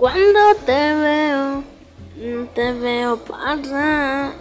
Cuando te veo, te veo pasar.